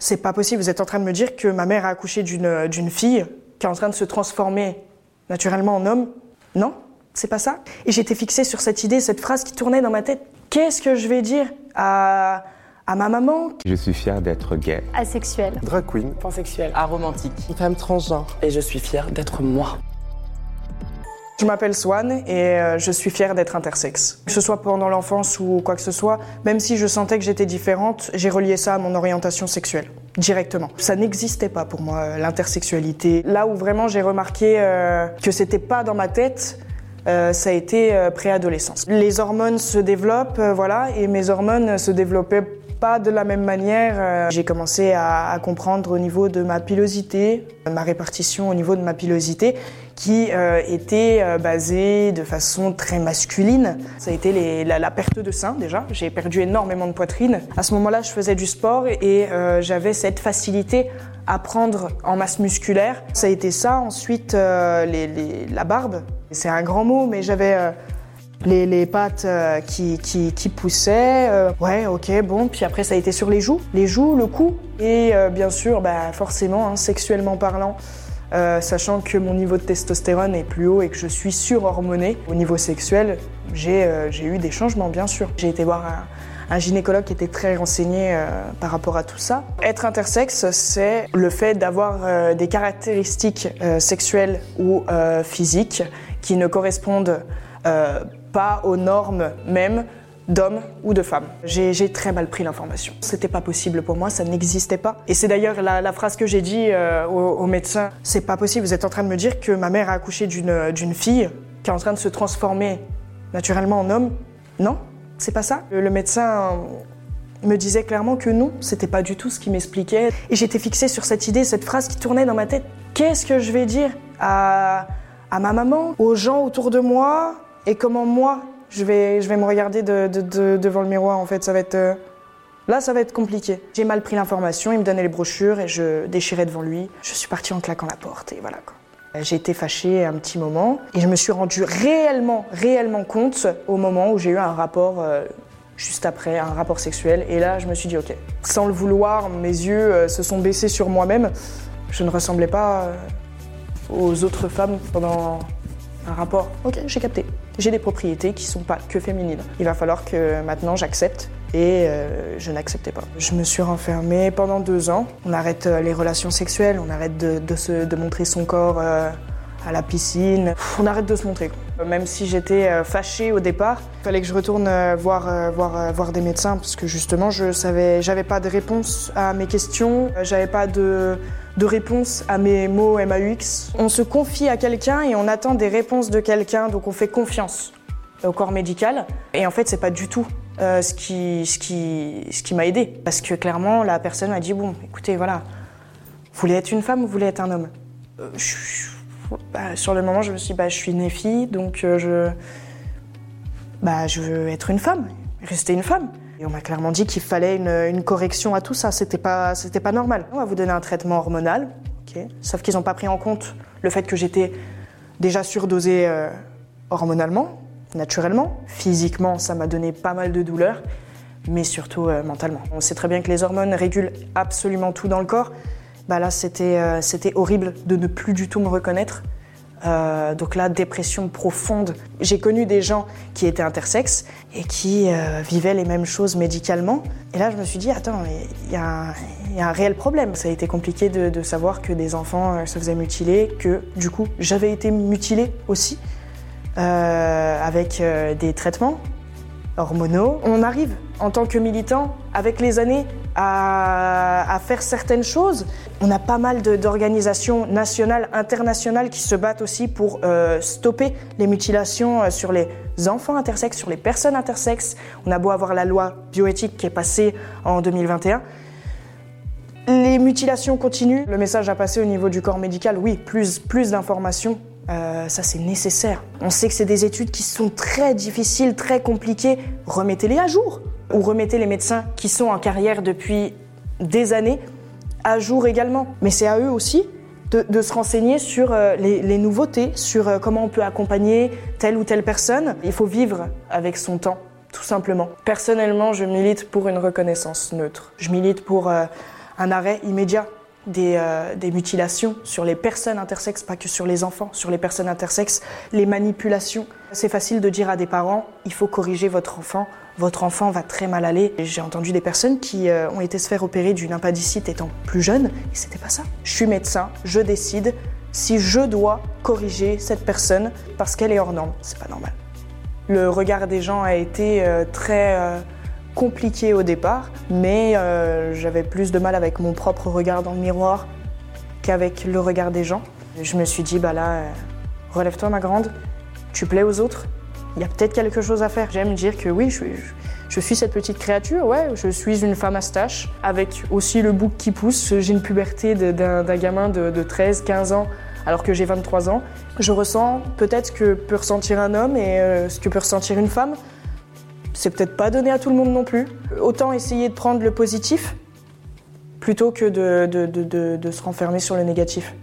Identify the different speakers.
Speaker 1: c'est pas possible. Vous êtes en train de me dire que ma mère a accouché d'une d'une fille qui est en train de se transformer naturellement en homme Non, c'est pas ça. Et j'étais fixée sur cette idée, cette phrase qui tournait dans ma tête. Qu'est-ce que je vais dire à, à ma maman?
Speaker 2: Je suis fier d'être gay.
Speaker 3: Asexuel.
Speaker 4: Drag queen.
Speaker 5: Pansexuel.
Speaker 6: Aromantique.
Speaker 5: Une femme transgenre. Et je suis fière d'être moi.
Speaker 1: Je m'appelle Swan et euh, je suis fière d'être intersexe. Que ce soit pendant l'enfance ou quoi que ce soit, même si je sentais que j'étais différente, j'ai relié ça à mon orientation sexuelle directement. Ça n'existait pas pour moi euh, l'intersexualité. Là où vraiment j'ai remarqué euh, que c'était pas dans ma tête, ça a été euh, préadolescence. Les hormones se développent, voilà, et mes hormones se développaient pas de la même manière. Euh, J'ai commencé à, comprendre au niveau de ma pilosité, ma répartition au niveau de ma pilosité, qui euh, était euh, basée de façon très masculine. Ça a été la, perte de sein déjà. J'ai perdu énormément de poitrine. À ce moment-là, je faisais du sport et euh, j'avais cette facilité à prendre en masse musculaire. Ça a été ça. Ensuite, euh, la barbe. C'est un grand mot, mais j'avais euh, les, pattes euh, qui, poussaient. euh, ouais, ok, bon. Puis après, ça a été sur les joues, les joues, le cou. Et euh, bien sûr, bah, forcément, hein, sexuellement parlant, sachant que mon niveau de testostérone est plus haut et que je suis surhormonée au niveau sexuel, j'ai eu des changements, bien sûr. J'ai été voir un, gynécologue qui était très renseigné par rapport à tout ça. Être intersexe, c'est le fait d'avoir des caractéristiques sexuelles ou physiques qui ne correspondent euh, pas aux normes même d'hommes ou de femmes. J'ai très mal pris l'information. C'était pas possible pour moi, ça n'existait pas. Et c'est d'ailleurs la, phrase que j'ai dit euh, au, au médecin. C'est pas possible, vous êtes en train de me dire que ma mère a accouché d'une fille qui est en train de se transformer naturellement en homme. Non, c'est pas ça. Le, médecin euh, me disait clairement que non, c'était pas du tout ce qu'il m'expliquait. Et j'étais fixée sur cette idée, cette phrase qui tournait dans ma tête. Qu'est-ce que je vais dire à ma maman, aux gens autour de moi, et comment moi, je vais, je vais me regarder de- de- de- devant le miroir, en fait, ça va être... euh, Là, ça va être compliqué. J'ai mal pris l'information, il me donnait les brochures et je déchirais devant lui. Je suis partie en claquant la porte et voilà quoi. J'ai été fâchée un petit moment et je me suis rendue réellement, réellement compte au moment où j'ai eu un rapport euh, juste après, un rapport sexuel. Et là, je me suis dit, ok, sans le vouloir, mes yeux euh, se sont baissés sur moi-même. Je ne ressemblais pas euh, aux autres femmes pendant un rapport. Ok, j'ai capté. J'ai des propriétés qui sont pas que féminines. Il va falloir que maintenant j'accepte et euh, je n'acceptais pas. Je me suis renfermée pendant deux ans. On arrête euh, les relations sexuelles, on arrête de, se- de montrer son corps euh, à la piscine. On arrête de se montrer. Même si j'étais fâchée au départ, il fallait que je retourne voir, voir, voir des médecins parce que justement je savais, j'avais pas de réponse à mes questions, j'avais pas de, de réponse à mes mots MAUX. On se confie à quelqu'un et on attend des réponses de quelqu'un, donc on fait confiance au corps médical. Et en fait, c'est pas du tout euh, ce qui, m'a aidé. Parce que clairement, la personne m'a dit Bon, écoutez, voilà, vous voulez être une femme ou vous voulez être un homme? Euh, bah, Sur le moment, je me suis dit bah, Je suis donc euh, je, bah, je veux être une femme, rester une femme. Et on m'a clairement dit qu'il fallait une, correction à tout ça, c'était pas, c'était pas normal. On va vous donner un traitement hormonal, sauf qu'ils n'ont pas pris en compte le fait que j'étais déjà surdosée euh, hormonalement, naturellement. Physiquement, ça m'a donné pas mal de douleurs, mais surtout euh, mentalement. On sait très bien que les hormones régulent absolument tout dans le corps. Bah là, c'était euh, c'était horrible de ne plus du tout me reconnaître. Euh, donc là, dépression profonde. J'ai connu des gens qui étaient intersexes et qui euh, vivaient les mêmes choses médicalement. Et là, je me suis dit, attends, il y, a un- réel problème. Ça a été compliqué de, savoir que des enfants euh, se faisaient mutiler, que du coup, j'avais été mutilée aussi, avec des traitements On arrive en tant que militant, avec les années, à, à faire certaines choses. On a pas mal d'organisations nationales, internationales qui se battent aussi pour euh, stopper les mutilations euh, sur les enfants intersexes, sur les personnes intersexes. On a beau avoir la loi bioéthique qui est passée en 2021. Les mutilations continuent. Le message a passé au niveau du corps médical. Oui, plus d'informations. Euh, ça, c'est nécessaire. On sait que c'est des études qui sont très difficiles, très compliquées. Remettez-les à jour. Ou remettez les médecins qui sont en carrière depuis des années à jour également. Mais c'est à eux aussi de, se renseigner sur euh, les, nouveautés, sur euh, comment on peut accompagner telle ou telle personne. Il faut vivre avec son temps, tout simplement. Personnellement, je milite pour une reconnaissance neutre. Je milite pour un arrêt immédiat des, euh, des, mutilations sur les personnes intersexes, pas que sur les enfants, sur les personnes intersexes, les manipulations. C'est facile de dire à des parents, il faut corriger votre enfant, votre enfant va très mal aller. J'ai entendu des personnes qui euh, ont été se faire opérer d'une appendicite étant plus jeunes, et c'était pas ça. Je suis médecin, je décide si je dois corriger cette personne parce qu'elle est hors norme. C'est pas normal. Le regard des gens a été euh, très compliqué au départ, mais euh, j'avais plus de mal avec mon propre regard dans le miroir qu'avec le regard des gens. Je me suis dit, bah là, euh, relève-toi ma grande, tu plais aux autres, il y a peut-être quelque chose à faire. J'aime dire que oui, je, je, suis cette petite créature, ouais, je suis une femme à stache, avec aussi le bouc qui pousse. J'ai une puberté d'un gamin de, 13, 15 ans, alors que j'ai 23 ans. Je ressens peut-être ce que peut ressentir un homme et euh, ce que peut ressentir une femme. C'est peut-être pas donné à tout le monde non plus. Autant essayer de prendre le positif plutôt que de, de se renfermer sur le négatif.